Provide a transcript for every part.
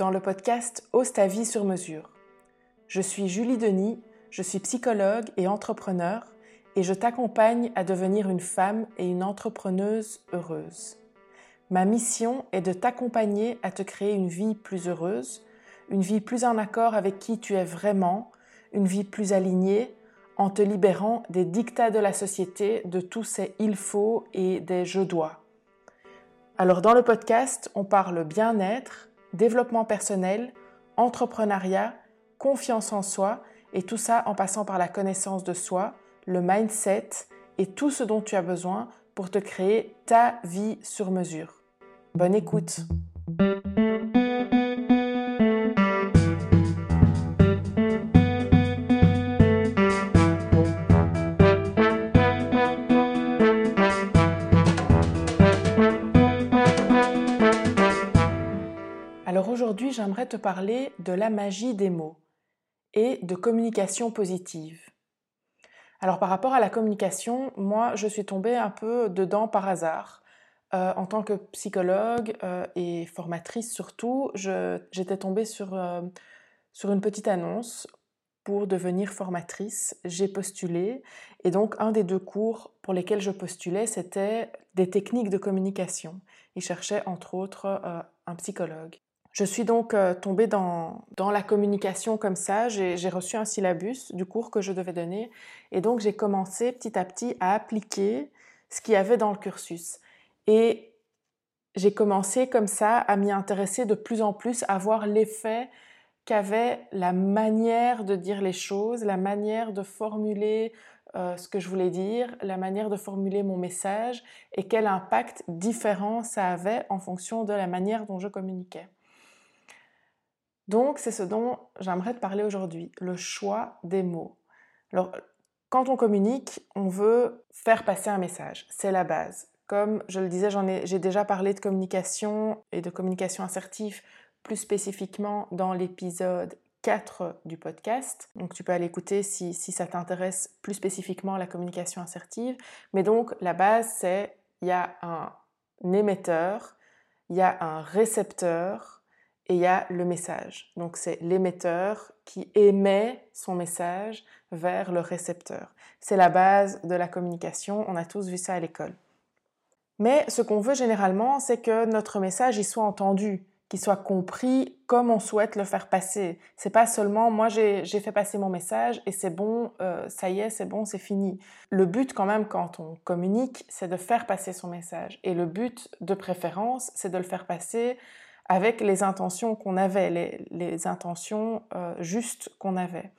dans le podcast Ose ta vie sur mesure. Je suis Julie Denis, je suis psychologue et entrepreneur et je t'accompagne à devenir une femme et une entrepreneuse heureuse. Ma mission est de t'accompagner à te créer une vie plus heureuse, une vie plus en accord avec qui tu es vraiment, une vie plus alignée, en te libérant des dictats de la société, de tous ces il faut et des je dois. Alors dans le podcast, on parle bien-être, développement personnel, entrepreneuriat, confiance en soi, et tout ça en passant par la connaissance de soi, le mindset et tout ce dont tu as besoin pour te créer ta vie sur mesure. Bonne écoute j'aimerais te parler de la magie des mots et de communication positive. Alors par rapport à la communication, moi je suis tombée un peu dedans par hasard. Euh, en tant que psychologue euh, et formatrice surtout, j'étais tombée sur, euh, sur une petite annonce pour devenir formatrice. J'ai postulé et donc un des deux cours pour lesquels je postulais, c'était des techniques de communication. Ils cherchaient entre autres un psychologue. Je suis donc euh, tombée dans, la communication comme ça. J'ai reçu un syllabus du cours que je devais donner. Et donc, j'ai commencé petit à petit à appliquer ce qu'il y avait dans le cursus. Et j'ai commencé comme ça à m'y intéresser de plus en plus, à voir l'effet qu'avait la manière de dire les choses, la manière de formuler euh, ce que je voulais dire, la manière de formuler mon message et quel impact différent ça avait en fonction de la manière dont je communiquais. Donc, c'est ce dont j'aimerais te parler aujourd'hui, le choix des mots. Alors, quand on communique, on veut faire passer un message, c'est la base. Comme je le disais, j'ai déjà parlé de communication et de communication assertive plus spécifiquement dans l'épisode 4 du podcast. Donc tu peux aller écouter si, si ça t'intéresse plus spécifiquement la communication assertive. Mais donc la base, c'est il y a un émetteur, il y a un récepteur, et il y a le message. Donc c'est l'émetteur qui émet son message vers le récepteur. C'est la base de la communication, on a tous vu ça à l'école. Mais ce qu'on veut généralement, c'est que notre message y soit entendu, qu'il soit compris comme on souhaite le faire passer. C'est pas seulement moi j'ai fait passer mon message et c'est bon, euh, ça y est, c'est bon, c'est fini. Le but quand même quand on communique, c'est de faire passer son message. Et le but de préférence, c'est de le faire passer avec les intentions qu'on avait, les, intentions euh, justes qu'on avait.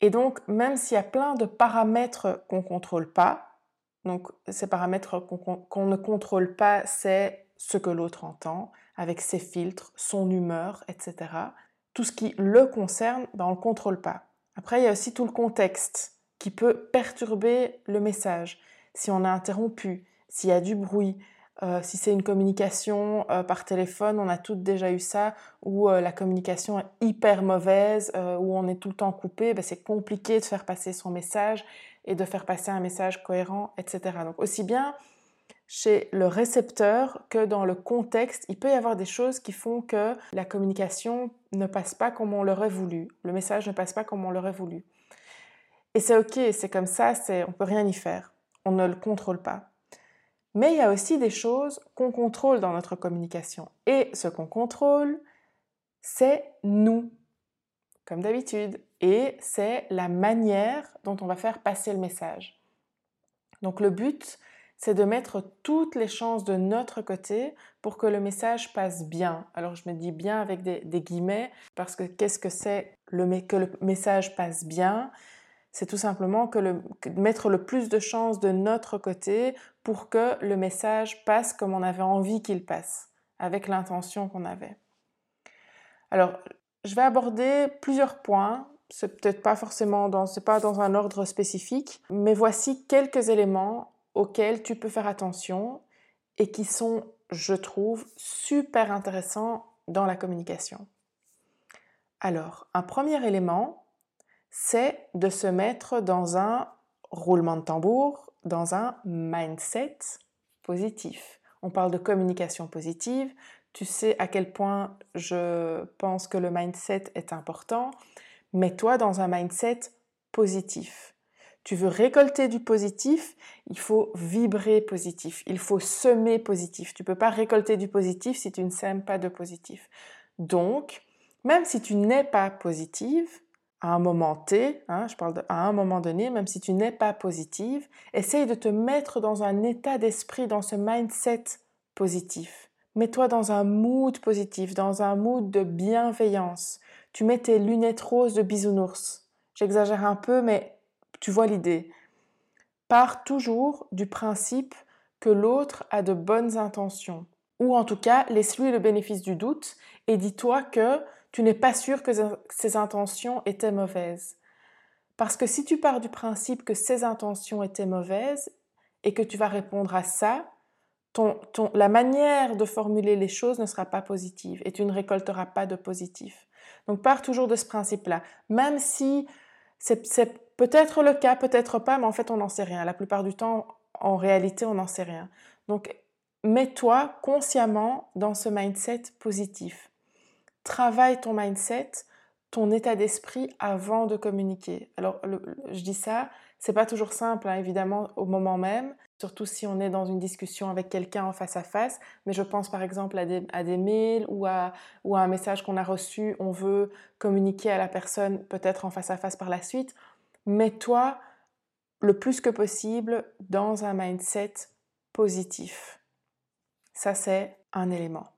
Et donc, même s'il y a plein de paramètres qu'on ne contrôle pas, donc ces paramètres qu'on ne contrôle pas, c'est ce que l'autre entend, avec ses filtres, son humeur, etc. Tout ce qui le concerne, ben, on ne le contrôle pas. Après, il y a aussi tout le contexte qui peut perturber le message. Si on est interrompu, s'il y a du bruit, euh, si c'est une communication euh, par téléphone, on a toutes déjà eu ça, où euh, la communication est hyper mauvaise, où on est tout le temps coupé, ben, c'est compliqué de faire passer son message et de faire passer un message cohérent, etc. Donc aussi bien chez le récepteur que dans le contexte, il peut y avoir des choses qui font que la communication ne passe pas comme on l'aurait voulu, le message ne passe pas comme on l'aurait voulu. Et c'est ok, c'est comme ça, on peut rien y faire, on ne le contrôle pas. Mais il y a aussi des choses qu'on contrôle dans notre communication. Et ce qu'on contrôle, c'est nous, comme d'habitude. Et c'est la manière dont on va faire passer le message. Donc le but, c'est de mettre toutes les chances de notre côté pour que le message passe bien. Alors je me dis bien avec des, guillemets, parce que qu'est-ce que c'est que le message passe bien? C'est tout simplement que, mettre le plus de chances de notre côté pour que le message passe comme on avait envie qu'il passe, avec l'intention qu'on avait. Alors, je vais aborder plusieurs points. C'est peut-être pas forcément dans, pas dans un ordre spécifique, mais voici quelques éléments auxquels tu peux faire attention et qui sont, je trouve, super intéressants dans la communication. Alors, un premier élément, c'est de se mettre dans un roulement de tambour, dans un mindset positif. On parle de communication positive. tu sais à quel point je pense que le mindset est important. Mets-toi dans un mindset positif. Tu veux récolter du positif, il faut vibrer positif, il faut semer positif. Tu ne peux pas récolter du positif si tu ne sèmes pas de positif. Donc, même si tu n'es pas positive, à un moment T, hein, je parle à un moment donné, même si tu n'es pas positive, essaye de te mettre dans un état d'esprit, dans ce mindset positif. Mets-toi dans un mood positif, dans un mood de bienveillance. Tu mets tes lunettes roses de bisounours. J'exagère un peu, mais tu vois l'idée. Pars toujours du principe que l'autre a de bonnes intentions. Ou en tout cas, laisse-lui le bénéfice du doute et dis-toi que tu n'es pas sûr que ses intentions étaient mauvaises. Parce que si tu pars du principe que ses intentions étaient mauvaises et que tu vas répondre à ça, la manière de formuler les choses ne sera pas positive et tu ne récolteras pas de positif. Donc pars toujours de ce principe-là. Même si c'est peut-être le cas, peut-être pas, mais en fait on n'en sait rien. La plupart du temps, en réalité, on n'en sait rien. Donc mets-toi consciemment dans ce mindset positif. Travaille ton mindset, ton état d'esprit avant de communiquer. Alors je dis ça, c'est pas toujours simple, hein, évidemment, au moment même surtout si on est dans une discussion avec quelqu'un en face à face. Mais je pense par exemple à des, mails ou à, ou à un message qu'on a reçu, on veut communiquer à la personne peut-être en face à face par la suite. Mets-toi le plus que possible dans un mindset positif. Ça, c'est un élément.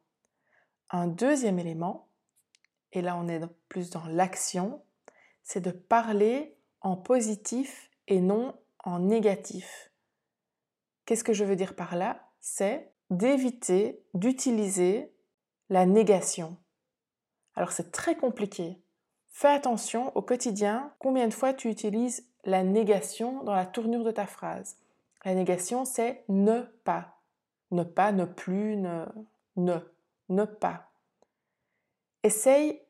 Un deuxième élément, et là on est plus dans l'action, c'est de parler en positif et non en négatif. Qu'est-ce que je veux dire par là? C'est d'éviter d'utiliser la négation. Alors c'est très compliqué. Fais attention au quotidien combien de fois tu utilises la négation dans la tournure de ta phrase? La négation, c'est ne pas. Ne pas, ne plus, ne, ne, ne pas. Essaye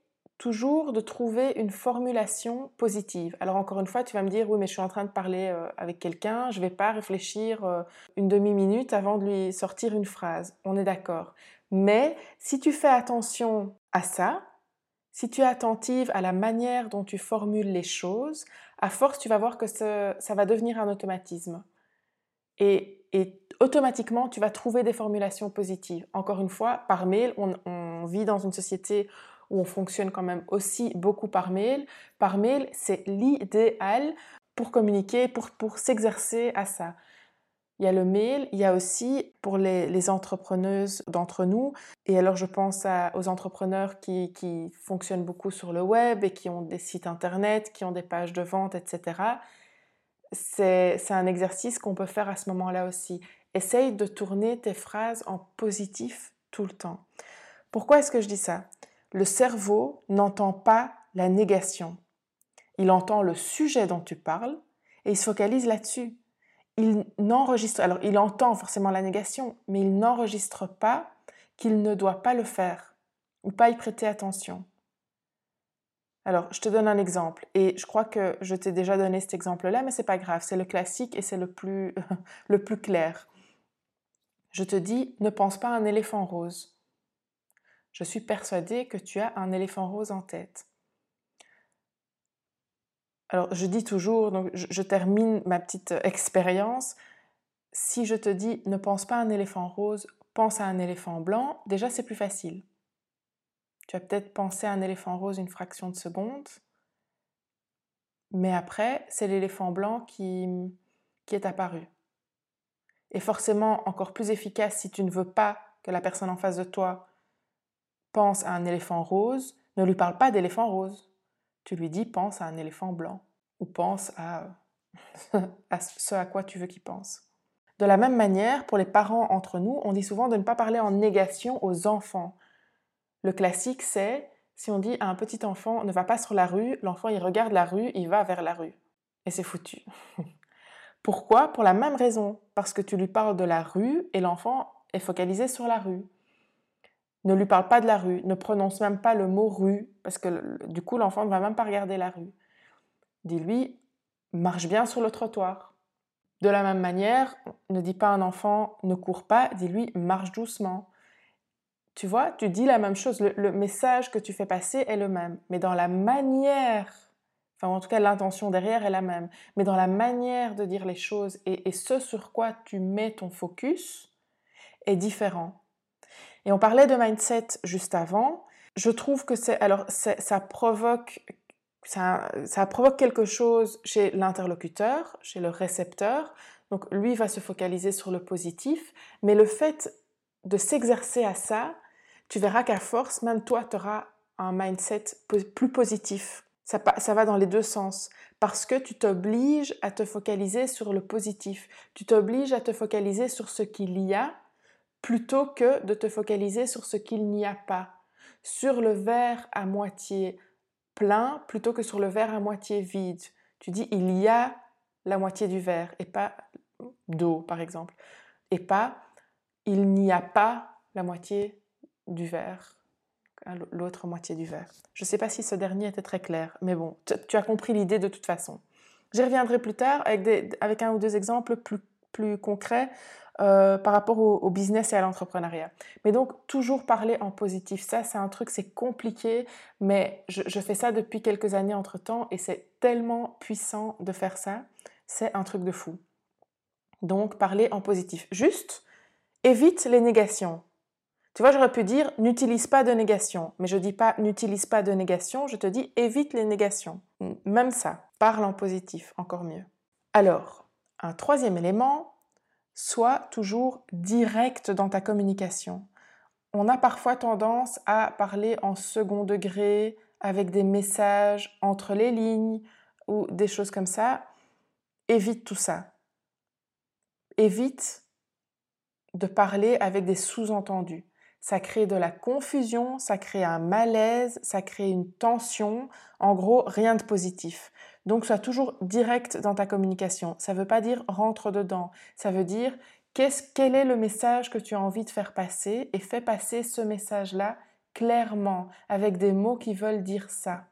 toujours de trouver une formulation positive. Alors encore une fois, tu vas me dire, oui, mais je suis en train de parler euh, avec quelqu'un, je ne vais pas réfléchir euh, une demi-minute avant de lui sortir une phrase. On est d'accord. Mais si tu fais attention à ça, si tu es attentive à la manière dont tu formules les choses, à force, tu vas voir que ça, va devenir un automatisme. Et, automatiquement, tu vas trouver des formulations positives. Encore une fois, par mail, on vit dans une société où on fonctionne quand même aussi beaucoup par mail. Par mail, c'est l'idéal pour communiquer, pour, pour s'exercer à ça. Il y a le mail, il y a aussi pour les, entrepreneuses d'entre nous, et alors je pense aux entrepreneurs qui, qui, fonctionnent beaucoup sur le web et qui ont des sites internet, qui ont des pages de vente, etc. C'est un exercice qu'on peut faire à ce moment-là aussi. Essaye de tourner tes phrases en positif tout le temps. Pourquoi est-ce que je dis ça? Le cerveau n'entend pas la négation. Il entend le sujet dont tu parles et il se focalise là-dessus. Il n'enregistre, alors il entend forcément la négation, mais il n'enregistre pas qu'il ne doit pas le faire ou pas y prêter attention. Alors, je te donne un exemple, et je crois que je t'ai déjà donné cet exemple-là, mais c'est pas grave, c'est le classique et c'est le plus, le plus clair. Je te dis, ne pense pas à un éléphant rose. Je suis persuadée que tu as un éléphant rose en tête. Alors, je dis toujours, donc je, termine ma petite expérience. Si je te dis ne pense pas à un éléphant rose, pense à un éléphant blanc, déjà c'est plus facile. Tu as peut-être pensé à un éléphant rose une fraction de seconde, mais après, c'est l'éléphant blanc qui, qui est apparu. Et forcément, encore plus efficace si tu ne veux pas que la personne en face de toi pense à un éléphant rose, ne lui parle pas d'éléphant rose. Tu lui dis pense à un éléphant blanc ou pense à, à ce à quoi tu veux qu'il pense. De la même manière, pour les parents entre nous, on dit souvent de ne pas parler en négation aux enfants. Le classique, c'est si on dit à un petit enfant ne va pas sur la rue, l'enfant il regarde la rue, il va vers la rue. Et c'est foutu. Pourquoi? Pour la même raison. Parce que tu lui parles de la rue et l'enfant est focalisé sur la rue. Ne lui parle pas de la rue, ne prononce même pas le mot rue, parce que du coup, l'enfant ne va même pas regarder la rue. Dis-lui, marche bien sur le trottoir. De la même manière, ne dis pas à un enfant, ne cours pas, dis-lui, marche doucement. Tu vois, tu dis la même chose, le, message que tu fais passer est le même, mais dans la manière, enfin en tout cas l'intention derrière est la même, mais dans la manière de dire les choses et, et ce sur quoi tu mets ton focus est différent. Et on parlait de mindset juste avant. Je trouve que c'est alors ça provoque ça, provoque quelque chose chez l'interlocuteur, chez le récepteur. Donc lui va se focaliser sur le positif, mais le fait de s'exercer à ça, tu verras qu'à force, même toi, tu auras un mindset plus positif. Ça va dans les deux sens, parce que tu t'obliges à te focaliser sur le positif, tu t'obliges à te focaliser sur ce qu'il y a, plutôt que de te focaliser sur ce qu'il n'y a pas, sur le verre à moitié plein plutôt que sur le verre à moitié vide. Tu dis il y a la moitié du verre et pas d'eau par exemple, et pas il n'y a pas la moitié du verre, hein, l'autre moitié du verre. Je ne sais pas si ce dernier était très clair, mais bon, tu, as compris l'idée de toute façon. J'y reviendrai plus tard avec, avec un ou deux exemples plus, plus concrets euh, par rapport au, business et à l'entrepreneuriat. Mais donc, toujours parler en positif, ça, c'est un truc, c'est compliqué, mais je, fais ça depuis quelques années entre-temps et c'est tellement puissant de faire ça, c'est un truc de fou. Donc, parler en positif. Juste, évite les négations. Tu vois, j'aurais pu dire n'utilise pas de négation, mais je dis pas n'utilise pas de négation, je te dis évite les négations. Même ça, parle en positif, encore mieux. Alors, un troisième élément, sois toujours direct dans ta communication. On a parfois tendance à parler en second degré, avec des messages entre les lignes ou des choses comme ça. Évite tout ça. Évite de parler avec des sous-entendus. Ça crée de la confusion, ça crée un malaise, ça crée une tension. En gros, rien de positif. Donc, sois toujours direct dans ta communication. Ça ne veut pas dire rentre dedans. Ça veut dire quel est le message que tu as envie de faire passer et fais passer ce message-là clairement, avec des mots qui veulent dire ça.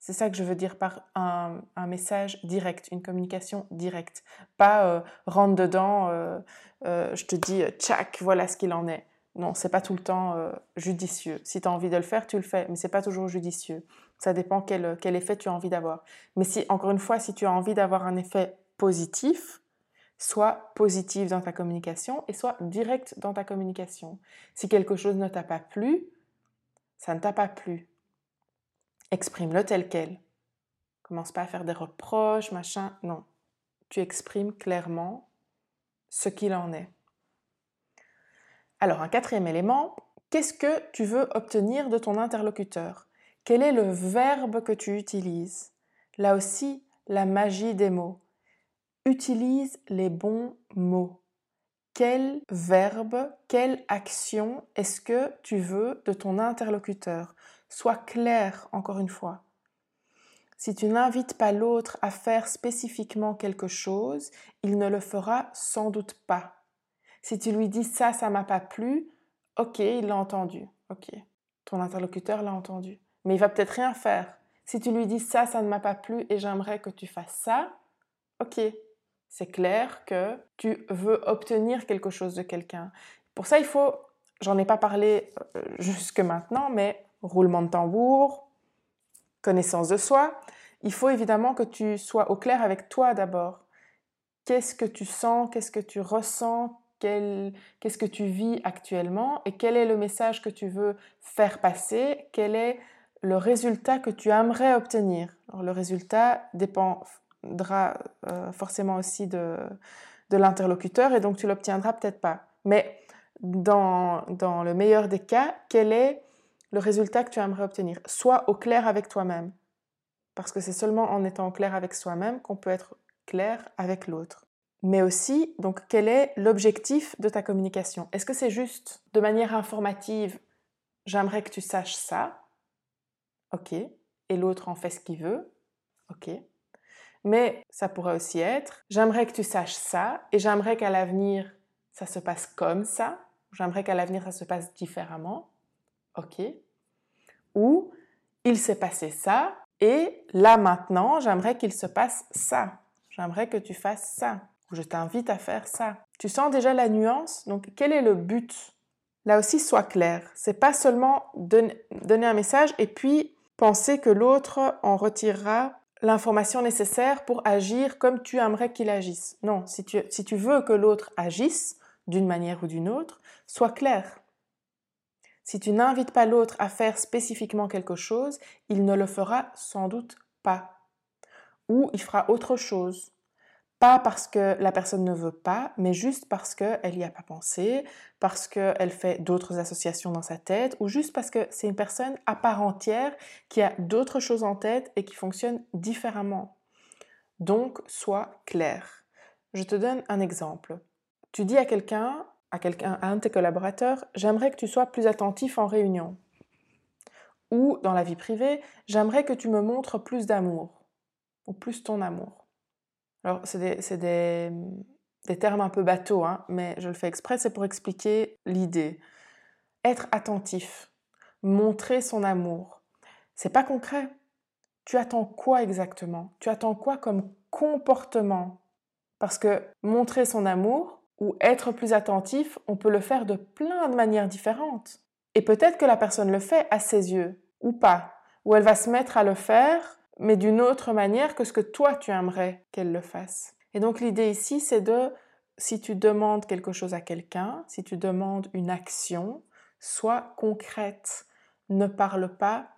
C'est ça que je veux dire par un, message direct, une communication directe. Pas euh, rentre dedans, euh, euh, je te dis, tchac, voilà ce qu'il en est. Non, c'est pas tout le temps judicieux. Si tu as envie de le faire, tu le fais, mais c'est pas toujours judicieux. Ça dépend quel, quel effet tu as envie d'avoir. Mais si, encore une fois, si tu as envie d'avoir un effet positif, sois positif dans ta communication et sois direct dans ta communication. Si quelque chose ne t'a pas plu, ça ne t'a pas plu. Exprime-le tel quel. Commence pas à faire des reproches, machin. Non. Tu exprimes clairement ce qu'il en est. Alors, un quatrième élément, qu'est-ce que tu veux obtenir de ton interlocuteur? Quel est le verbe que tu utilises? Là aussi, la magie des mots. Utilise les bons mots. Quel verbe, quelle action est-ce que tu veux de ton interlocuteur? Sois clair, encore une fois. Si tu n'invites pas l'autre à faire spécifiquement quelque chose, il ne le fera sans doute pas. Si tu lui dis ça, ça m'a pas plu, ok, il l'a entendu, ok. Ton interlocuteur l'a entendu. Mais il va peut-être rien faire. Si tu lui dis ça, ça ne m'a pas plu et j'aimerais que tu fasses ça, ok. C'est clair que tu veux obtenir quelque chose de quelqu'un. Pour ça, il faut, j'en ai pas parlé euh, jusque maintenant, mais roulement de tambour, connaissance de soi, il faut évidemment que tu sois au clair avec toi d'abord. Qu'est-ce que tu sens, qu'est-ce que tu ressens, qu'est-ce que tu vis actuellement et quel est le message que tu veux faire passer, quel est le résultat que tu aimerais obtenir. le résultat dépendra euh, forcément aussi de, de l'interlocuteur et donc tu l'obtiendras peut-être pas. Mais dans, dans le meilleur des cas, quel est le résultat que tu aimerais obtenir? Sois au clair avec toi-même. Parce que c'est seulement en étant au clair avec soi-même qu'on peut être clair avec l'autre. Mais aussi, donc, quel est l'objectif de ta communication? Est-ce que c'est juste de manière informative, j'aimerais que tu saches ça? Ok. Et l'autre en fait ce qu'il veut Ok. Mais ça pourrait aussi être, j'aimerais que tu saches ça et j'aimerais qu'à l'avenir, ça se passe comme ça. J'aimerais qu'à l'avenir, ça se passe différemment. OK. Ou il s'est passé ça et là maintenant, j'aimerais qu'il se passe ça. J'aimerais que tu fasses ça. Ou je t'invite à faire ça. Tu sens déjà la nuance? Donc, quel est le but? Là aussi, sois clair. C'est pas seulement donner un message et puis penser que l'autre en retirera l'information nécessaire pour agir comme tu aimerais qu'il agisse. Non, si tu, si tu veux que l'autre agisse d'une manière ou d'une autre, sois clair. Si tu n'invites pas l'autre à faire spécifiquement quelque chose, il ne le fera sans doute pas. Ou il fera autre chose. Pas parce que la personne ne veut pas, mais juste parce qu'elle n'y a pas pensé, parce qu'elle fait d'autres associations dans sa tête, ou juste parce que c'est une personne à part entière qui a d'autres choses en tête et qui fonctionne différemment. Donc, sois clair. Je te donne un exemple. Tu dis à quelqu'un, à quelqu'un, à un de tes collaborateurs, j'aimerais que tu sois plus attentif en réunion. Ou dans la vie privée, j'aimerais que tu me montres plus d'amour, ou plus ton amour. Alors, c'est des, termes un peu bateaux, hein, mais je le fais exprès, c'est pour expliquer l'idée. Être attentif, montrer son amour. C'est pas concret. Tu attends quoi exactement? Tu attends quoi comme comportement? Parce que montrer son amour ou être plus attentif, on peut le faire de plein de manières différentes. Et peut-être que la personne le fait à ses yeux, ou pas, ou elle va se mettre à le faire mais d'une autre manière que ce que toi tu aimerais qu'elle le fasse. Et donc l'idée ici, c'est de, si tu demandes quelque chose à quelqu'un, si tu demandes une action, sois concrète. Ne parle pas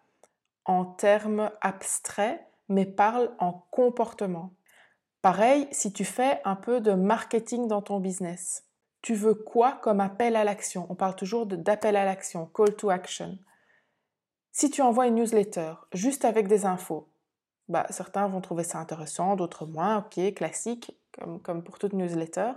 en termes abstraits, mais parle en comportement. Pareil, si tu fais un peu de marketing dans ton business, tu veux quoi comme appel à l'action? On parle toujours d'appel à l'action, call to action. Si tu envoies une newsletter juste avec des infos, bah, certains vont trouver ça intéressant, d'autres moins, ok, classique, comme, comme pour toute newsletter.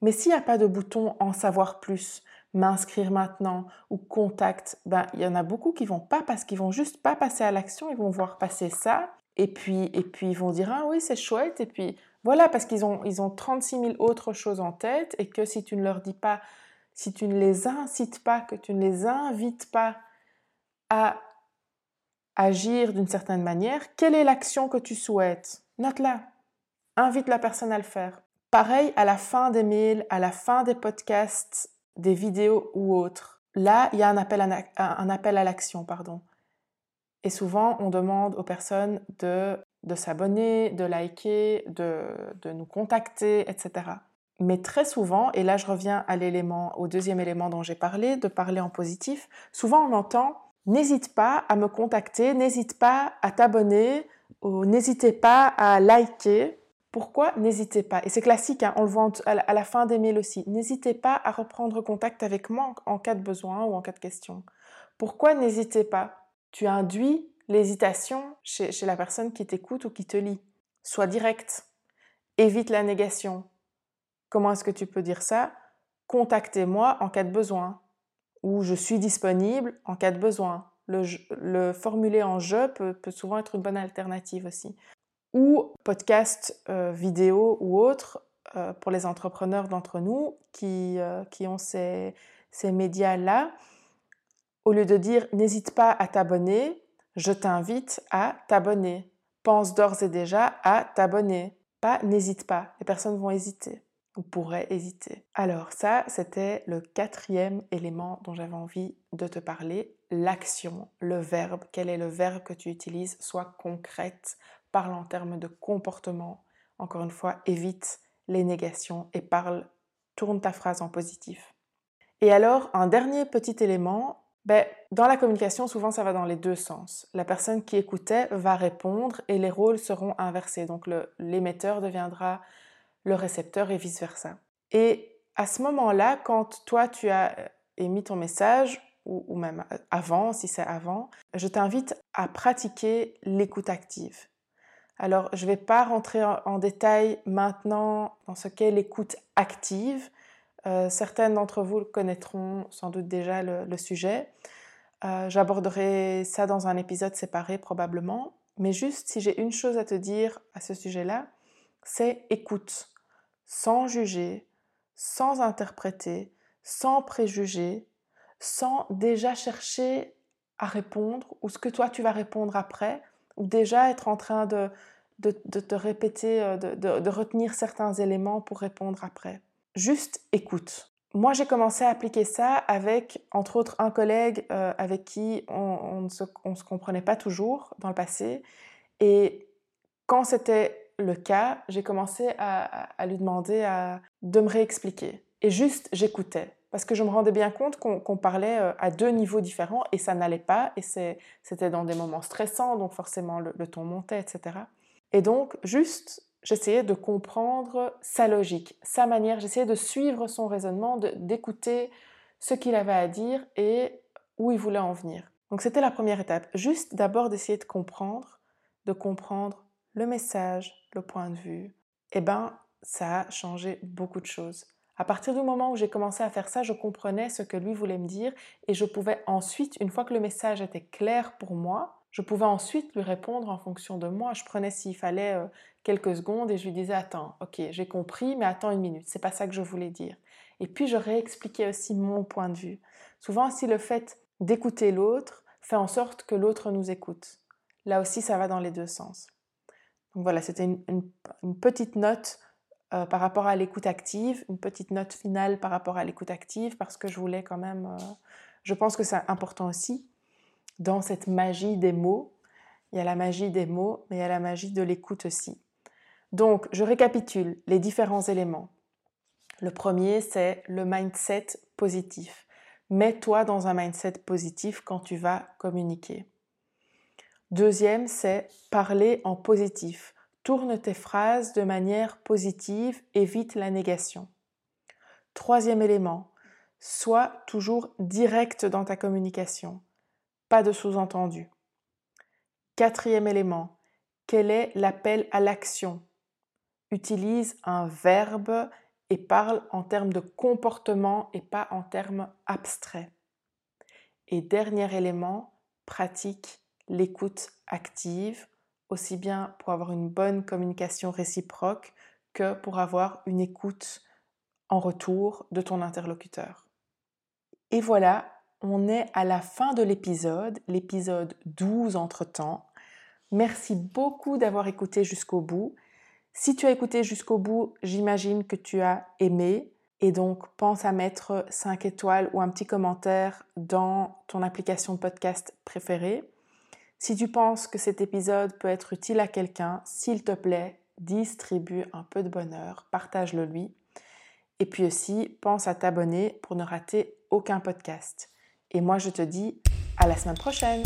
Mais s'il n'y a pas de bouton en savoir plus, m'inscrire maintenant ou contact, ben, il y en a beaucoup qui vont pas parce qu'ils vont juste pas passer à l'action, ils vont voir passer ça et puis, et puis ils vont dire ah oui c'est chouette. Et puis voilà parce qu'ils ont, ils ont 36 000 autres choses en tête et que si tu ne leur dis pas, si tu ne les incites pas, que tu ne les invites pas à agir d'une certaine manière, quelle est l'action que tu souhaites? Note-la. Invite la personne à le faire. Pareil à la fin des mails, à la fin des podcasts, des vidéos ou autres. Là, il y a un appel à, l'action, pardon. Et souvent, on demande aux personnes de, de s'abonner, de liker, de, de nous contacter, etc. Mais très souvent, et là je reviens à l'élément, au deuxième élément dont j'ai parlé, de parler en positif, souvent on entend N'hésite pas à me contacter, n'hésite pas à t'abonner, ou n'hésitez pas à liker. Pourquoi n'hésitez pas? Et c'est classique, hein, on le voit à la fin des mails aussi. N'hésitez pas à reprendre contact avec moi en cas de besoin ou en cas de question. Pourquoi n'hésitez pas? Tu induis l'hésitation chez, chez la personne qui t'écoute ou qui te lit. Sois direct. Évite la négation. Comment est-ce que tu peux dire ça? Contactez-moi en cas de besoin ou je suis disponible en cas de besoin. Le, formuler en je peut, souvent être une bonne alternative aussi. Ou podcast euh, vidéo ou autre euh, pour les entrepreneurs d'entre nous qui, euh, qui ont ces, ces médias-là. Au lieu de dire n'hésite pas à t'abonner, je t'invite à t'abonner. Pense d'ores et déjà à t'abonner. Pas n'hésite pas. Les personnes vont hésiter ou pourrait hésiter. Alors ça, c'était le quatrième élément dont j'avais envie de te parler, l'action, le verbe. Quel est le verbe que tu utilises? Sois concrète, parle en termes de comportement. Encore une fois, évite les négations et parle, tourne ta phrase en positif. Et alors, un dernier petit élément, ben, dans la communication, souvent ça va dans les deux sens. La personne qui écoutait va répondre et les rôles seront inversés. Donc l'émetteur deviendra le récepteur et vice-versa. Et à ce moment-là, quand toi, tu as euh, émis ton message, ou, même euh, avant, si c'est avant, je t'invite à pratiquer l'écoute active. Alors, je ne vais pas rentrer en, détail maintenant dans ce qu'est l'écoute active. Euh, certaines d'entre vous connaîtront sans doute déjà le, sujet. J'aborderai ça dans un épisode séparé probablement. Mais juste, si j'ai une chose à te dire à ce sujet-là, c'est écoute sans juger, sans interpréter, sans préjuger, sans déjà chercher à répondre ou ce que toi tu vas répondre après, ou déjà être en train de, de, te répéter, euh, de, de, retenir certains éléments pour répondre après. Juste écoute. moi, j'ai commencé à appliquer ça avec, entre autres, un collègue euh, avec qui on ne se, se, comprenait pas toujours dans le passé. Et quand c'était le cas, j'ai commencé à, lui demander de me réexpliquer. Et juste, j'écoutais. Parce que je me rendais bien compte qu'on parlait euh, à deux niveaux différents et ça n'allait pas. Et c'était dans des moments stressants, donc forcément le ton montait, etc. Et donc, juste j'essayais de comprendre sa logique, sa manière, j'essayais de suivre son raisonnement, d'écouter ce qu'il avait à dire et où il voulait en venir. Donc c'était la première étape, juste d'abord d'essayer de comprendre, de comprendre le message, le point de vue. Eh ben, ça a changé beaucoup de choses. À partir du moment où j'ai commencé à faire ça, je comprenais ce que lui voulait me dire et je pouvais ensuite, une fois que le message était clair pour moi, je pouvais ensuite lui répondre en fonction de moi. Je prenais s'il fallait euh, quelques secondes et je lui disais Attends, ok, j'ai compris, mais attends une minute, c'est pas ça que je voulais dire. Et puis je réexpliquais aussi mon point de vue. Souvent aussi le fait d'écouter l'autre fait en sorte que l'autre nous écoute. Là aussi, ça va dans les deux sens. Donc voilà, c'était une, petite note euh, par rapport à l'écoute active, une petite note finale par rapport à l'écoute active, parce que je voulais quand même, euh, je pense que c'est important aussi dans cette magie des mots. Il y a la magie des mots, mais il y a la magie de l'écoute aussi. Donc, je récapitule les différents éléments. Le premier, c'est le mindset positif. Mets-toi dans un mindset positif quand tu vas communiquer. Deuxième, c'est parler en positif. Tourne tes phrases de manière positive, évite la négation. Troisième élément, sois toujours direct dans ta communication pas de sous-entendu. Quatrième élément, quel est l'appel à l'action? Utilise un verbe et parle en termes de comportement et pas en termes abstraits. Et dernier élément, pratique l'écoute active, aussi bien pour avoir une bonne communication réciproque que pour avoir une écoute en retour de ton interlocuteur. Et voilà, on est à la fin de l'épisode, l'épisode 12 entre-temps. Merci beaucoup d'avoir écouté jusqu'au bout. Si tu as écouté jusqu'au bout, j'imagine que tu as aimé et donc pense à mettre 5 étoiles ou un petit commentaire dans ton application de podcast préférée. Si tu penses que cet épisode peut être utile à quelqu'un, s'il te plaît, distribue un peu de bonheur, partage-le lui. Et puis aussi, pense à t'abonner pour ne rater aucun podcast. Et moi, je te dis à la semaine prochaine.